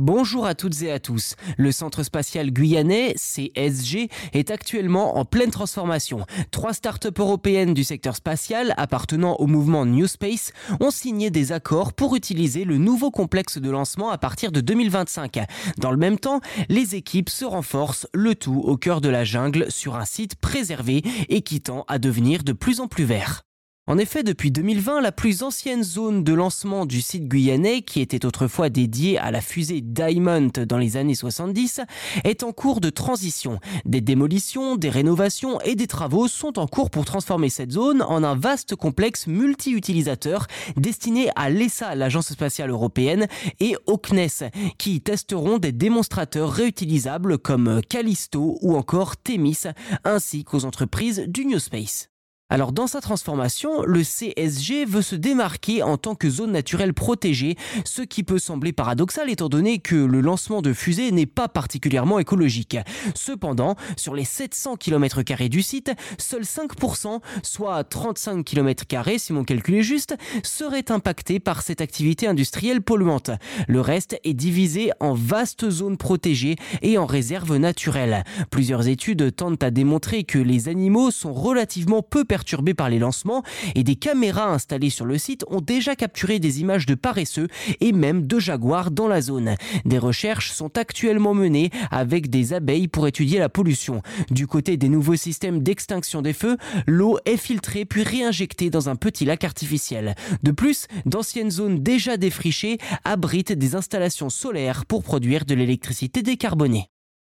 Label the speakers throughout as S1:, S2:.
S1: Bonjour à toutes et à tous. Le Centre spatial guyanais, CSG, est actuellement en pleine transformation. Trois startups européennes du secteur spatial appartenant au mouvement New Space ont signé des accords pour utiliser le nouveau complexe de lancement à partir de 2025. Dans le même temps, les équipes se renforcent, le tout au cœur de la jungle sur un site préservé et qui tend à devenir de plus en plus vert. En effet, depuis 2020, la plus ancienne zone de lancement du site guyanais, qui était autrefois dédiée à la fusée Diamond dans les années 70, est en cours de transition. Des démolitions, des rénovations et des travaux sont en cours pour transformer cette zone en un vaste complexe multi-utilisateur destiné à l'ESA, l'Agence spatiale européenne, et au CNES, qui testeront des démonstrateurs réutilisables comme Callisto ou encore Themis, ainsi qu'aux entreprises du New Space. Alors dans sa transformation, le CSG veut se démarquer en tant que zone naturelle protégée, ce qui peut sembler paradoxal étant donné que le lancement de fusées n'est pas particulièrement écologique. Cependant, sur les 700 km du site, seuls 5%, soit 35 km si mon calcul est juste, seraient impactés par cette activité industrielle polluante. Le reste est divisé en vastes zones protégées et en réserves naturelles. Plusieurs études tentent à démontrer que les animaux sont relativement peu perturbés par les lancements et des caméras installées sur le site ont déjà capturé des images de paresseux et même de jaguars dans la zone. Des recherches sont actuellement menées avec des abeilles pour étudier la pollution. Du côté des nouveaux systèmes d'extinction des feux, l'eau est filtrée puis réinjectée dans un petit lac artificiel. De plus, d'anciennes zones déjà défrichées abritent des installations solaires pour produire de l'électricité décarbonée.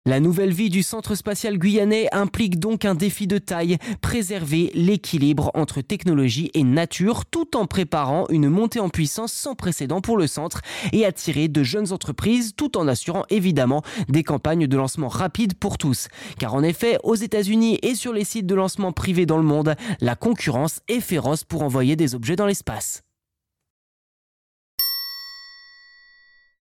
S1: La nouvelle vie du centre spatial guyanais implique donc un défi de taille, préserver l'équilibre entre technologie et nature tout en préparant une montée en puissance sans précédent pour le centre et attirer de jeunes entreprises tout en assurant évidemment des campagnes de lancement rapides pour tous. Car en effet, aux États-Unis et sur les sites de lancement privés dans le monde, la concurrence est féroce pour envoyer des objets dans l'espace.